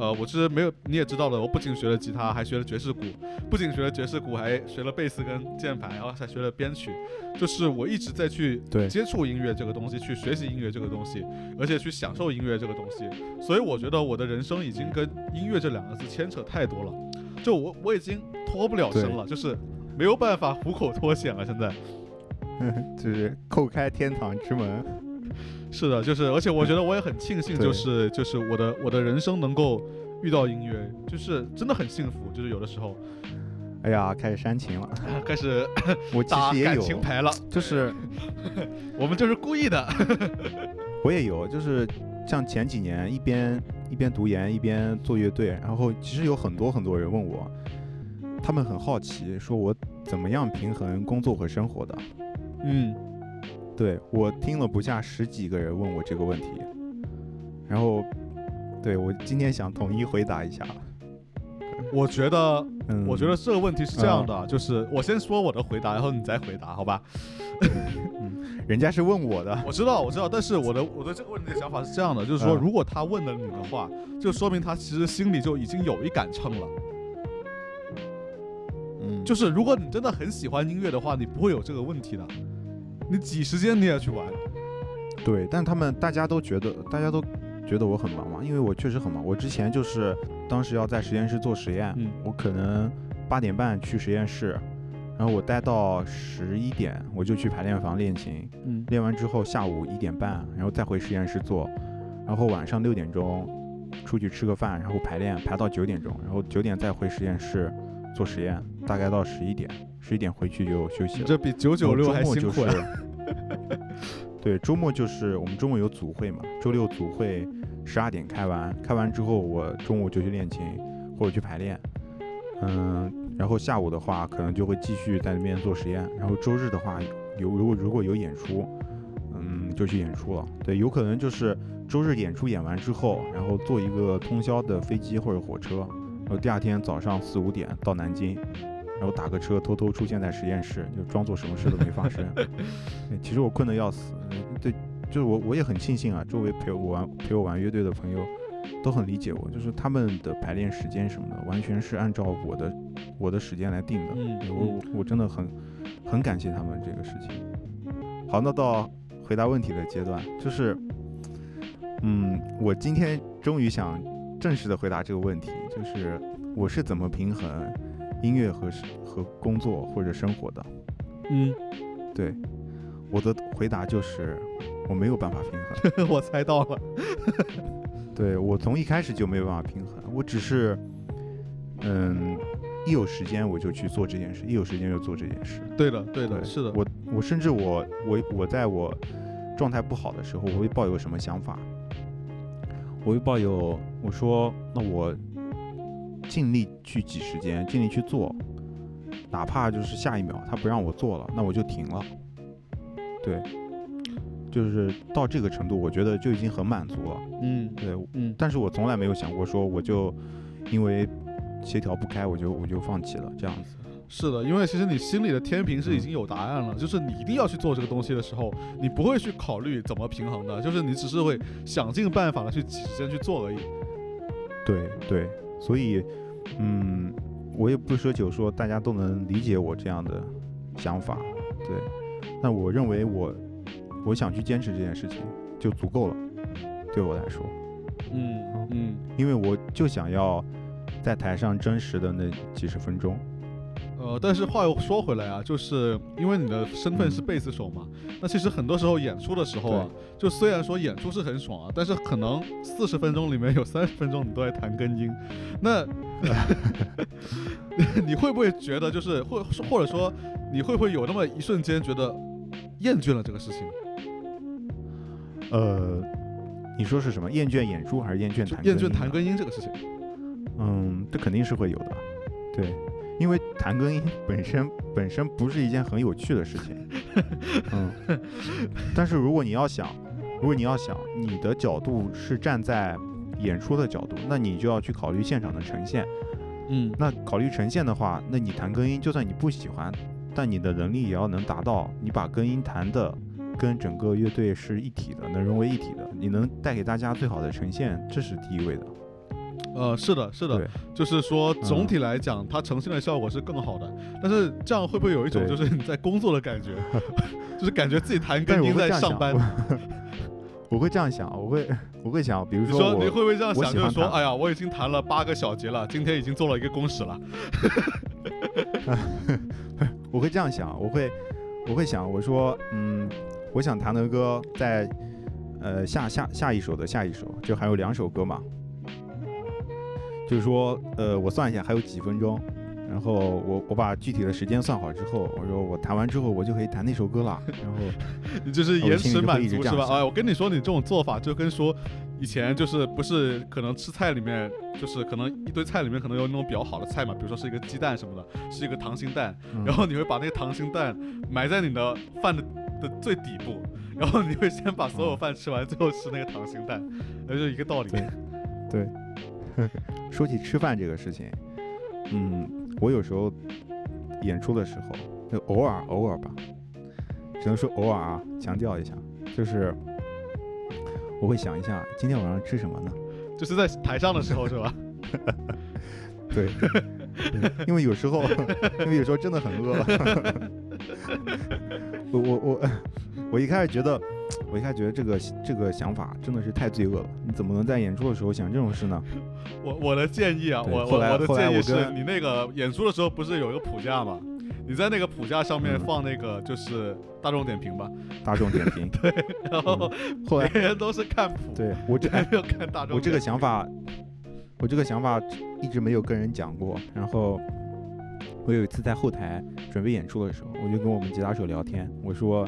呃，我其实没有，你也知道的，我不仅学了吉他，还学了爵士鼓，不仅学了爵士鼓，还学了贝斯跟键盘，然后还学了编曲，就是我一直在去接触音乐这个东西，去学习音乐这个东西，而且去享受音乐这个东西，所以我觉得我的人生已经跟音乐这两个字牵扯太多了，就我我已经脱不了身了，就是没有办法虎口脱险了，现在。就是叩开天堂之门。是的，就是，而且我觉得我也很庆幸，就是就是我的我的人生能够遇到音乐，就是真的很幸福，就是有的时候哎呀，开始煽情了。开始 我其打感实也有，情牌了，就是我们就是故意的。我也有，就是像前几年一边一边读研一边做乐队，然后其实有很多很多人问我，他们很好奇，说我怎么样平衡工作和生活的。嗯，对我听了不下十几个人问我这个问题，然后对我今天想统一回答一下。我觉得嗯，我觉得这个问题是这样的，就是我先说我的回答，然后你再回答，好吧？人家是问我的，我知道，我知道，但是我的我对这个问题的想法是这样的，就是说，嗯如果他问了你的话，就说明他其实心里就已经有一杆秤了。嗯，就是如果你真的很喜欢音乐的话，你不会有这个问题的。你挤时间你也去玩，对，但他们大家都觉得，大家都觉得我很忙嘛，因为我确实很忙。我之前就是当时要在实验室做实验，嗯我可能八点半去实验室，然后我待到十一点，我就去排练房练琴，嗯练完之后下午一点半，然后再回实验室做，然后晚上六点钟出去吃个饭，然后排练排到九点钟，然后九点再回实验室做实验，大概到十一点，十一点回去就休息了。这比九九六还辛苦呀、呀。对，周末就是我们周末有组会嘛，周六组会十二点开完，开完之后我中午就去练琴或者去排练，嗯，然后下午的话可能就会继续在那边做实验，然后周日的话有如果如果有演出，嗯，就去演出了。对，有可能就是周日演出演完之后，然后坐一个通宵的飞机或者火车，然后第二天早上四五点到南京，然后打个车偷偷出现在实验室，就装作什么事都没发生。其实我困得要死，嗯对，就是我我也很庆幸啊，周围陪我玩陪我玩乐队的朋友都很理解我，就是他们的排练时间什么的，完全是按照我的我的时间来定的。我我我真的很很感谢他们这个事情。好，那到回答问题的阶段，就是，嗯，我今天终于想正式的回答这个问题，就是我是怎么平衡音乐和和工作或者生活的？嗯，对，我的回答就是我没有办法平衡。我猜到了。对我从一开始就没有办法平衡，我只是，嗯，一有时间我就去做这件事，一有时间就做这件事。对的，对的，对是的。我我甚至我我我在我状态不好的时候，我会抱有什么想法？我会抱有我说，那我尽力去挤时间，尽力去做，哪怕就是下一秒他不让我做了，那我就停了。对，就是到这个程度，我觉得就已经很满足了。嗯对，嗯但是我从来没有想过说我就因为协调不开，我就我就放弃了这样子。是的，因为其实你心里的天平是已嗯经有答案了，就是你一定要去做这个东西的时候，你不会去考虑怎么平衡的，就是你只是会想尽办法的去挤时间去做而已。对对，所以嗯，我也不奢求说大家都能理解我这样的想法，对，但我认为我我想去坚持这件事情就足够了，对我来说，嗯嗯因为我就想要在台上真实的那几十分钟。呃，但是话又说回来啊，就是因为你的身份是贝斯手嘛，那其实很多时候演出的时候啊，就虽然说演出是很爽啊，但是可能四十分钟里面有三十分钟你都在弹根音，那 你会不会觉得就是或或者说你会不会有那么一瞬间觉得厌倦了这个事情？呃，你说是什么？厌倦演出还是厌倦就弹？厌倦弹。根音这个事情？嗯，这肯定是会有的，对，因为弹根音本身本身不是一件很有趣的事情，嗯，但是如果你要想，如果你要想你的角度是站在演出的角度，那你就要去考虑现场的呈现。嗯那考虑呈现的话，那你弹根音，就算你不喜欢，但你的能力也要能达到，你把根音弹的跟整个乐队是一体的，能融为一体的，你能带给大家最好的呈现，这是第一位的。呃，是的，是的，就是说总嗯体来讲，它呈现的效果是更好的。但是这样会不会有一种就是你在工作的感觉，就是感觉自己弹但是我根音会这样想在上班？我会这样想，我会我会想，比如说你会不会这样想？就是说，哎呀，我已经弹了八个小节了，今天已经做了一个工时了。我会这样想，我会我会想，我说嗯，我想弹的歌在呃下下下一首的下一首，就还有两首歌嘛，就是说呃我算一下还有几分钟。然后我我把具体的时间算好之后，我说我弹完之后我就可以弹那首歌了。然后你就是延迟满足是吧？这样想哎，我跟你说，你这种做法就跟说以前就是不是可能吃菜里面就是可能一堆菜里面可能有那种比较好的菜嘛，比如说是一个鸡蛋什么的，是一个溏心蛋，嗯然后你会把那个溏心蛋埋在你的饭的的最底部，然后你会先把所有饭吃完，最后吃那个溏心蛋，那就一个道理。对对，说起吃饭这个事情，嗯，我有时候演出的时候，就偶尔偶尔吧，只能说偶尔啊，强调一下，就是我会想一下今天晚上吃什么呢？就是在台上的时候是吧？对，对因为有时候，因为有时候真的很饿。我我我我一开始觉得，我一开始觉得这个这个想法真的是太罪恶了。你怎么能在演出的时候想这种事呢？我我的建议啊，我我我的建议是你那个演出的时候不是有一个谱架吗？你在那个谱架上面嗯放那个就是大众点评吧，大众点评 对。然后后来别人都是看谱，对我这还没有看大众。我这个想法，我这个想法一直没有跟人讲过。然后我有一次在后台准备演出的时候，我就跟我们吉他手聊天，我说：“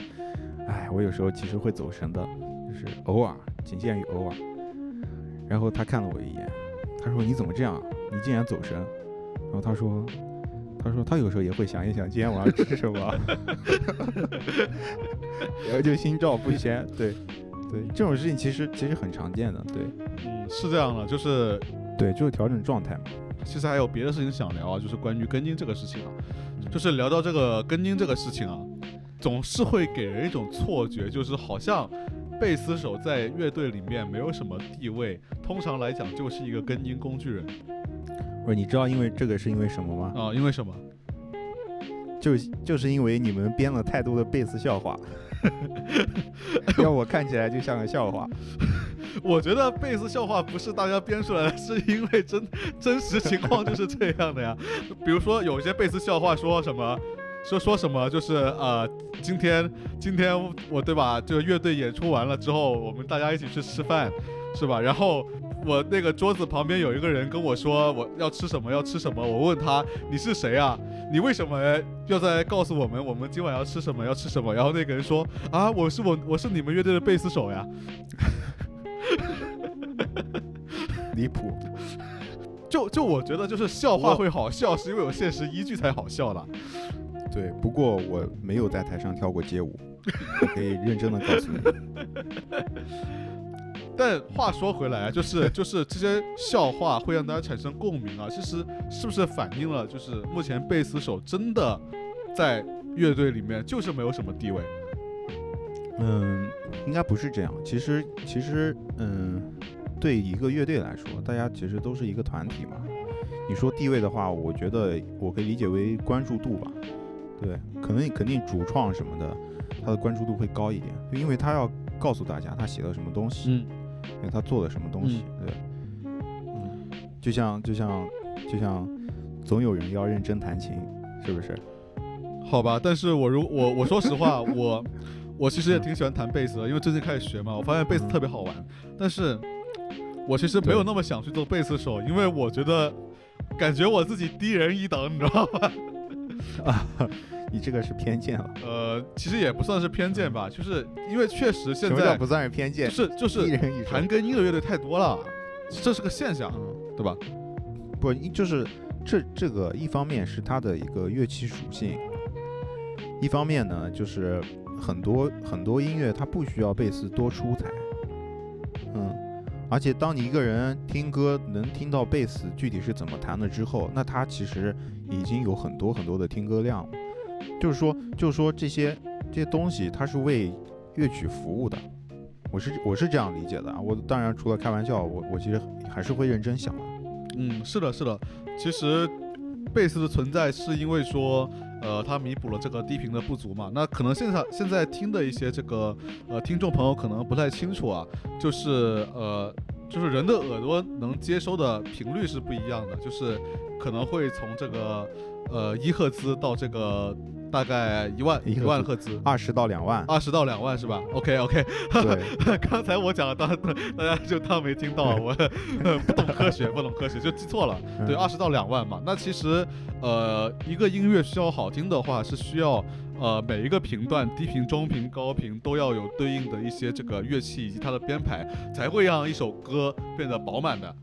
哎，我有时候其实会走神的，就是偶尔，仅限于偶尔。”然后他看了我一眼，他说：“你怎么这样？你竟然走神？”然后他说：“他说他有时候也会想一想今天晚上吃什么，然后就心照不宣。对，对，这种事情其实其实很常见的，对。”嗯是这样的，就是对，就是调整状态嘛。其实还有别的事情想聊啊，就是关于根茎这个事情啊，嗯就是聊到这个根茎这个事情啊，总是会给人一种错觉，就是好像贝斯手在乐队里面没有什么地位，通常来讲就是一个根音工具人不是，你知道因为这个是因为什么吗？啊，因为什么？就就是因为你们编了太多的贝斯笑话，让我看起来就像个笑话。我觉得贝斯笑话不是大家编出来的，是因为真真实情况就是这样的呀。比如说有一些贝斯笑话说什么。说说什么就是呃，今天今天我对吧？这个乐队演出完了之后，我们大家一起去吃饭，是吧？然后我那个桌子旁边有一个人跟我说我要吃什么要吃什么，我问他你是谁啊？你为什么要在告诉我们我们今晚要吃什么要吃什么？然后那个人说啊，我是我我是你们乐队的贝斯手呀。离谱。就就我觉得就是笑话会好笑，是因为有现实依据才好笑的。对，不过我没有在台上跳过街舞。我可以认真的告诉你。但话说回来啊，就是就是这些笑话会让大家产生共鸣啊，其实是不是反映了就是目前贝斯手真的在乐队里面就是没有什么地位？嗯，应该不是这样。其实其实嗯，对一个乐队来说，大家其实都是一个团体嘛。你说地位的话，我觉得我可以理解为关注度吧。对，可能肯定主创什么的，他的关注度会高一点，因为他要告诉大家他写了什么东西，嗯因为他做了什么东西。对，嗯，就像就像就像，总有人要认真弹琴，是不是？好吧，但是我如我我说实话，我我其实也挺喜欢弹贝斯的，因为最近开始学嘛，我发现贝斯特别好玩。但是，我其实没有那么想去做贝斯手，因为我觉得感觉我自己低人一等，你知道吗？啊，你这个是偏见了。呃，其实也不算是偏见吧，就是因为确实现在不算是偏就见？是就是弹跟音乐乐队太多了，这是个现象，嗯，对吧？不，就是这这个一方面是它的一个乐器属性，一方面呢就是很多很多音乐它不需要贝斯多出彩，嗯，而且当你一个人听歌能听到贝斯具体是怎么弹的之后，那他其实已经有很多很多的听歌量，就是说就是说这些这些东西它是为乐曲服务的。我是我是这样理解的啊，我当然除了开玩笑，我我其实还是会认真想的。嗯，是的，是的。其实贝斯的存在是因为说，呃，它弥补了这个低频的不足嘛。那可能现在现在听的一些这个呃听众朋友可能不太清楚啊，就是呃。就是人的耳朵能接收的频率是不一样的，就是可能会从这个呃一赫兹到这个大概一万一万赫兹，二十到两万，二十到两万是吧？OK OK，对，刚才我讲的当大家就当没听到，我呃不懂科学，不懂科学就记错了。对，嗯二十到两万嘛。那其实呃一个音乐需要好听的话，是需要呃每一个频段低频、中频、高频都要有对应的一些这个乐器以及它的编排，才会让一首歌变得饱满的。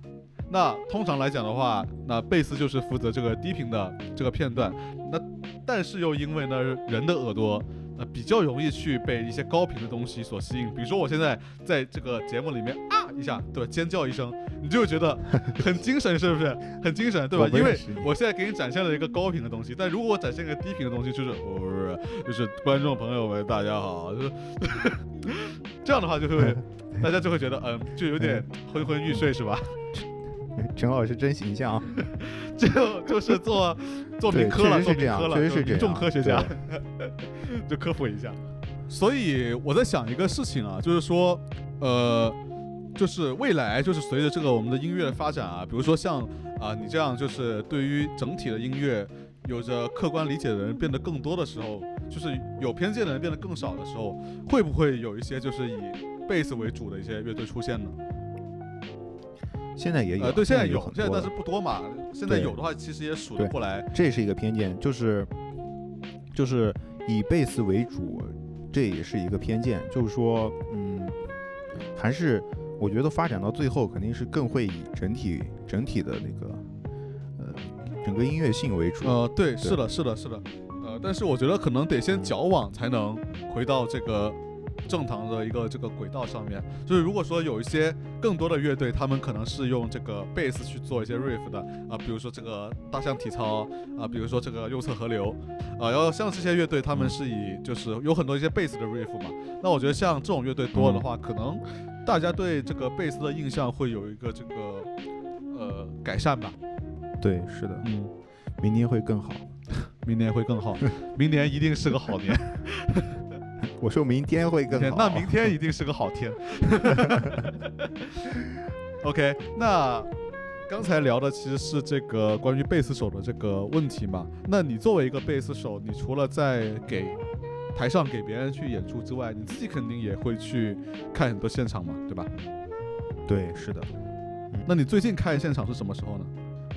那通常来讲的话，那贝斯就是负责这个低频的这个片段，那但是又因为呢人的耳朵呃比较容易去被一些高频的东西所吸引，比如说我现在在这个节目里面啊一下，对吧，尖叫一声，你就会觉得很精神，是不是？很精神，对吧 因为我现在给你展现了一个高频的东西，但如果我展现一个低频的东西，就是哦，就是观众朋友们大家好，就是这样的话就会大家就会觉得嗯，就有点昏昏欲睡，是吧？陈老师真形象，就就是做做对民科了，做民科了，确实这就是民众样科学家，就科普一下。所以我在想一个事情啊，就是说，呃，就是未来就是随着这个我们的音乐的发展啊，比如说像啊、你这样就是对于整体的音乐有着客观理解的人变得更多的时候，就是有偏见的人变得更少的时候，会不会有一些就是以贝斯为主的一些乐队出现呢？现在也有，呃，对，现在有有，现在但是不多嘛。现在有的话，其实也数得过来。这是一个偏见，就是就是以贝斯为主，这也是一个偏见，就是说，嗯，还是我觉得发展到最后肯定是更会以整体整体的那个呃整个音乐性为主。呃，对，是的，是的，是的。呃，但是我觉得可能得先矫枉，才能回到这个正常的一个这个轨道上面。就是如果说有一些更多的乐队，他们可能是用这个贝斯去做一些 riff 的啊、比如说这个大象体操啊、比如说这个右侧河流啊、然后像这些乐队，他们是以就是有很多一些贝斯的 riff 嘛。那我觉得像这种乐队多的话，可能大家对这个贝斯的印象会有一个这个呃改善吧。对，是的，嗯。明年会更好。明年会更好，明年一定是个好年。我说明天会更好。那明天一定是个好天。OK，那刚才聊的其实是这个关于贝斯手的这个问题嘛？那你作为一个贝斯手，你除了在给台上给别人去演出之外，你自己肯定也会去看很多现场嘛，对吧？对，是的。那你最近看现场是什么时候呢？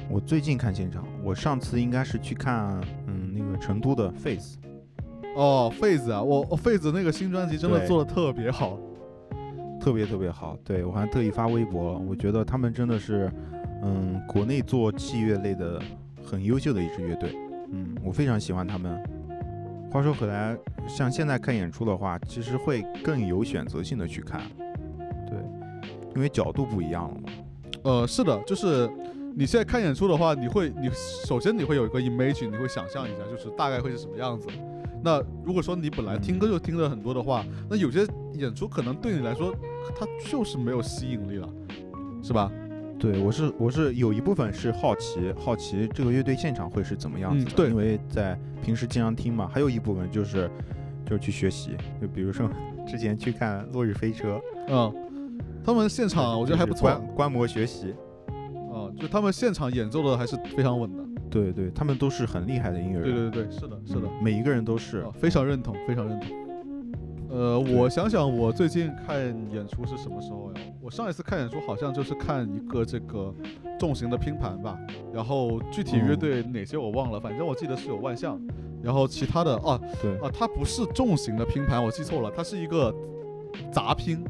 我最近看现场，我上次应该是去看嗯那个成都的 Face。哦，费子啊，我哦费子那个新专辑真的做的特别好。特别特别好，对我还特意发微博了。我觉得他们真的是，嗯，国内做器乐类的很优秀的一支乐队。嗯，我非常喜欢他们，话说回来，像现在看演出的话，其实会更有选择性的去看，对，因为角度不一样了嘛。呃，是的，就是你现在看演出的话，你会，你首先你会有一个 image，你会想象一下，就是大概会是什么样子。那如果说你本来听歌就听了很多的话，那有些演出可能对你来说，它就是没有吸引力了，是吧？对，我是我是有一部分是好奇，好奇这个乐队现场会是怎么样子的，嗯对因为在平时经常听嘛。还有一部分就是就是去学习，就比如说 之前去看《落日飞车》，嗯，他们现场我觉得还不错，就是观观摩学习。啊，就他们现场演奏的还是非常稳的。对对，他们都是很厉害的音乐人，对对对，是的，是的，每一个人都是啊，非常认同，非常认同。呃，我想想，我最近看演出是什么时候呀？我上一次看演出好像就是看一个这个重型的拼盘吧，然后具体乐队哪些我忘了，反正我记得是有万象，然后其他的啊对。啊，它不是重型的拼盘，我记错了，它是一个杂拼，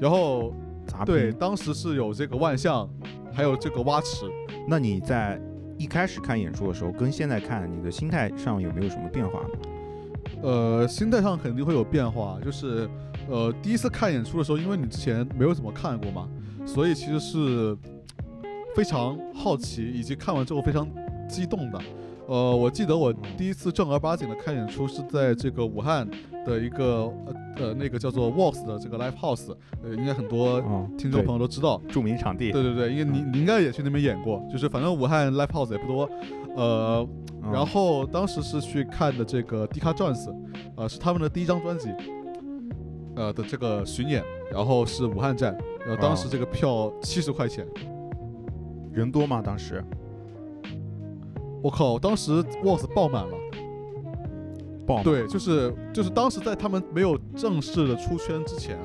然后杂对，当时是有这个万象，还有这个蛙池，那你在一开始看演出的时候，跟现在看，你的心态上有没有什么变化呢？呃，心态上肯定会有变化，就是呃，第一次看演出的时候，因为你之前没有怎么看过嘛，所以其实是非常好奇，以及看完之后非常激动的。呃，我记得我第一次正儿八经的看演出是在这个武汉的一个呃呃那个叫做 Vox 的这个 Live House，呃，应该很多哦，听众朋友都知道。著名场地，对对对，因为你你应该也去那边演过，就是反正武汉 Live House 也不多，呃，嗯然后当时是去看的这个 d 卡 Jones，呃，是他们的第一张专辑，呃的这个巡演，然后是武汉站，然后当时哦这个票七十块钱，人多吗？当时我靠，当时 Vox 爆满了，爆对，就是就是当时在他们没有正式的出圈之前，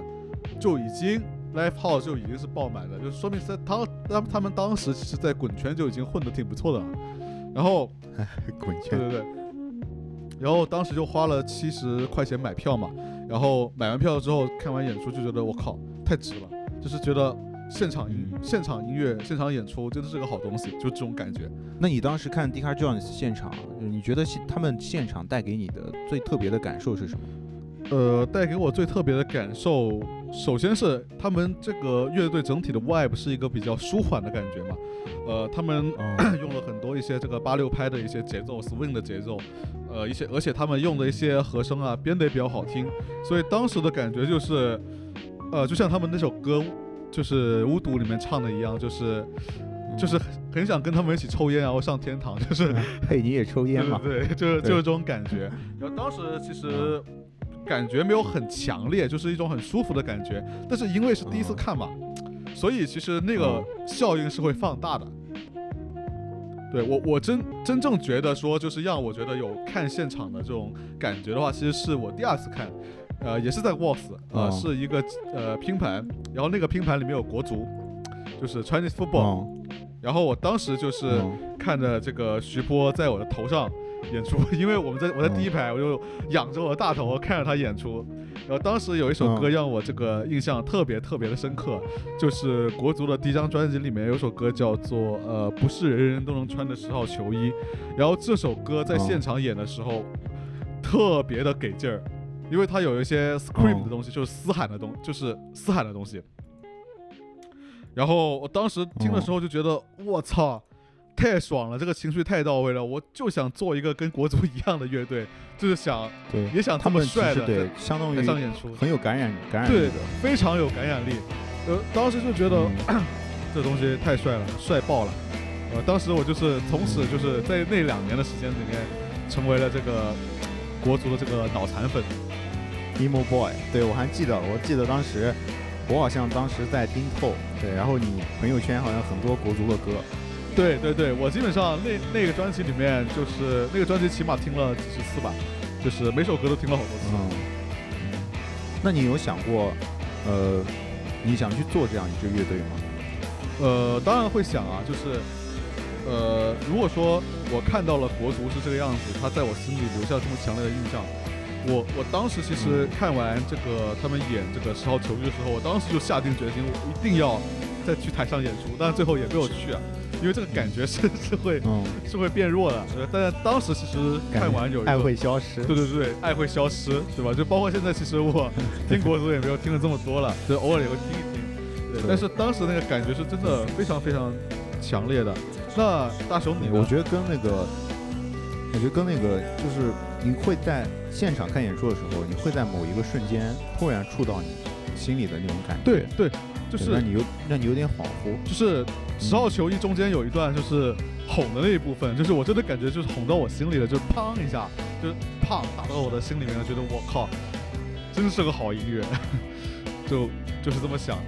就已经 Live House 就已经是爆满的，就说明在他他他们当时其实在滚圈就已经混得挺不错的了，然后。滚圈，对对对。然后当时就花了七十块钱买票嘛，然后买完票之后看完演出就觉得我靠太值了，就是觉得现场音、嗯现场音乐、现场演出真的是个好东西，就这种感觉。那你当时看 d 卡 Jones 现场，你觉得他们现场带给你的最特别的感受是什么？呃，带给我最特别的感受，首先是他们这个乐队整体的 vibe 是一个比较舒缓的感觉嘛，呃，他们哦 用了很多一些这个八六拍的一些节奏，swing 的节奏，呃，一些而且他们用的一些和声啊编得也比较好听，所以当时的感觉就是，呃，就像他们那首歌，就是《巫毒》里面唱的一样，就是就是很很想跟他们一起抽烟，然后上天堂，就是嘿，你也抽烟嘛？对就是就是这种感觉。然后当时其实感觉没有很强烈，就是一种很舒服的感觉。但是因为是第一次哦看嘛，所以其实那个哦效应是会放大的。对我，我真真正觉得说，就是让我觉得有看现场的这种感觉的话，其实是我第二次看，呃，也是在 WOS 啊呃，哦。是一个呃拼盘，然后那个拼盘里面有国足，就是 Chinese football，、哦，然后我当时就是。哦。看着这个徐波在我的头上演出，因为我们在我在第一排，我就仰着我的大头看着他演出。然后当时有一首歌嗯让我这个印象特别特别的深刻，就是国足的第一张专辑里面有首歌叫做呃不是人人都能穿的十号球衣，然后这首歌在哦。现场演的时候特别的给劲儿，因为它有一些 scream 的哦东西，就是嘶喊的东，就是嘶喊的东西。然后我当时听的时候就觉得，我操，太爽了，这个情绪太到位了，我就想做一个跟国足一样的乐队，就是想对，也想这么他们帅的对相当于台上演出，很有感染感染力对的。，非常有感染力。呃，当时就觉得、嗯 这东西太帅了，帅爆了。呃，当时我就是从此就是在那两年的时间里面，成为了这个国足的这个脑残粉。Emo boy，对我还记得，我记得当时我好像当时在听透，对，然后你朋友圈好像很多国足的歌，对对对，我基本上那那个专辑里面，就是那个专辑起码听了几十次吧，就是每首歌都听了好多次。嗯，那你有想过，呃，你想去做这样一支乐队吗？呃，当然会想啊，就是，呃，如果说我看到了国足是这个样子，他在我心里留下这么强烈的印象，我我当时其实看完这个他们演这个十号球衣的时候，我当时就下定决心，我一定要再去台上演出，但是最后也没有去啊。因为这个感觉是是会嗯，是会变弱的。呃但是当时其实看完有爱会消失。对对对，爱会消失，对吧？就包括现在，其实我听国足也没有听了这么多了，就偶尔也会听一听。对，但是当时那个感觉是真的非常非常强烈的。那大雄你呢？我觉得跟那个，我觉得跟那个就是你会在现场看演出的时候，你会在某一个瞬间突然触到你心里的那种感觉，对对，就是让你有让你有点恍惚。就是十号球衣中间有一段就是哄的那一部分，就是我真的感觉就是哄到我心里了，就是砰一下，就是砰打到我的心里面了，觉得我靠，真是个好音乐，就就是这么想的。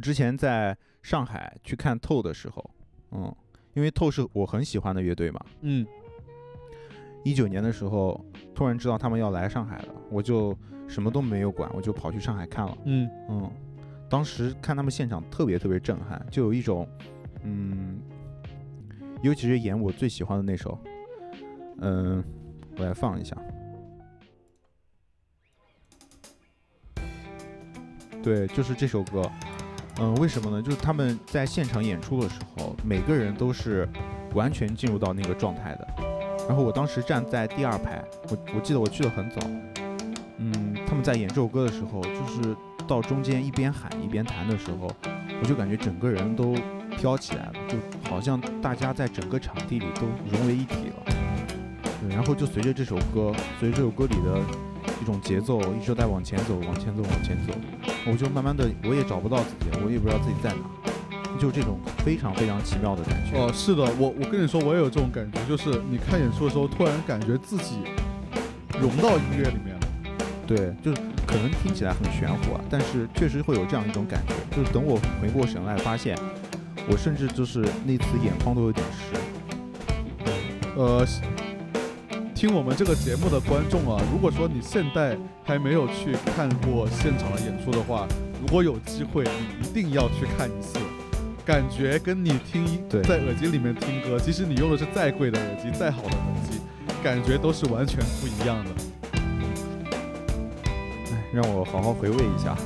我之前在上海去看透的时候，嗯，因为透是我很喜欢的乐队嘛，嗯一九年的时候，突然知道他们要来上海了，我就什么都没有管，我就跑去上海看了。嗯嗯，当时看他们现场特别特别震撼，就有一种，嗯，尤其是演我最喜欢的那首，嗯，我来放一下。对，就是这首歌。嗯，为什么呢？就是他们在现场演出的时候，每个人都是完全进入到那个状态的。然后我当时站在第二排，我我记得我去的很早。嗯，他们在演这首歌的时候，就是到中间一边喊一边弹的时候，我就感觉整个人都飘起来了，就好像大家在整个场地里都融为一体了。对，然后就随着这首歌，随着这首歌里的一种节奏，一直在往前走，往前走，往前走，我就慢慢的我也找不到自己，我也不知道自己在哪，就这种非常非常奇妙的感觉。哦，是的，我我跟你说，我也有这种感觉，就是你看演出的时候，突然感觉自己融到音乐里面了。对，就是可能听起来很玄乎啊，但是确实会有这样一种感觉，就是等我回过神来，发现我甚至就是那次眼眶都有点湿。呃，听我们这个节目的观众啊，如果说你现在还没有去看过现场的演出的话，如果有机会，你一定要去看一次。感觉跟你听对在耳机里面听歌，即使你用的是再贵的耳机、再好的耳机，感觉都是完全不一样的。哎，让我好好回味一下。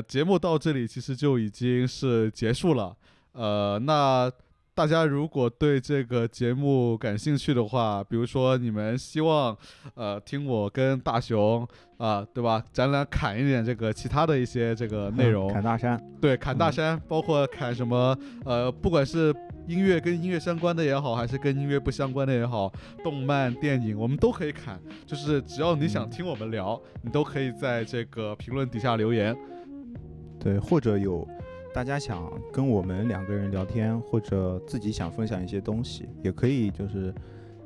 呃，节目到这里其实就已经是结束了。呃，那大家如果对这个节目感兴趣的话，比如说你们希望呃听我跟大雄啊、对吧，咱俩砍一点这个其他的一些这个内容，砍大山，对，砍大嗯山，包括砍什么呃，不管是音乐跟音乐相关的也好，还是跟音乐不相关的也好，动漫、电影，我们都可以砍。就是只要你想嗯听我们聊，你都可以在这个评论底下留言。对，或者有大家想跟我们两个人聊天，或者自己想分享一些东西，也可以就是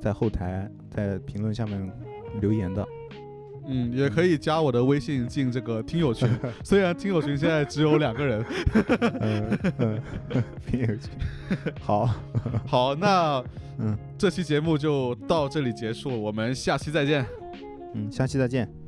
在后台在评论下面留言的。嗯，也可以加我的微信进这个听友群，虽然听友群现在只有两个人。嗯嗯，评友群。好，好，那嗯这期节目就到这里结束，我们下期再见。嗯，下期再见。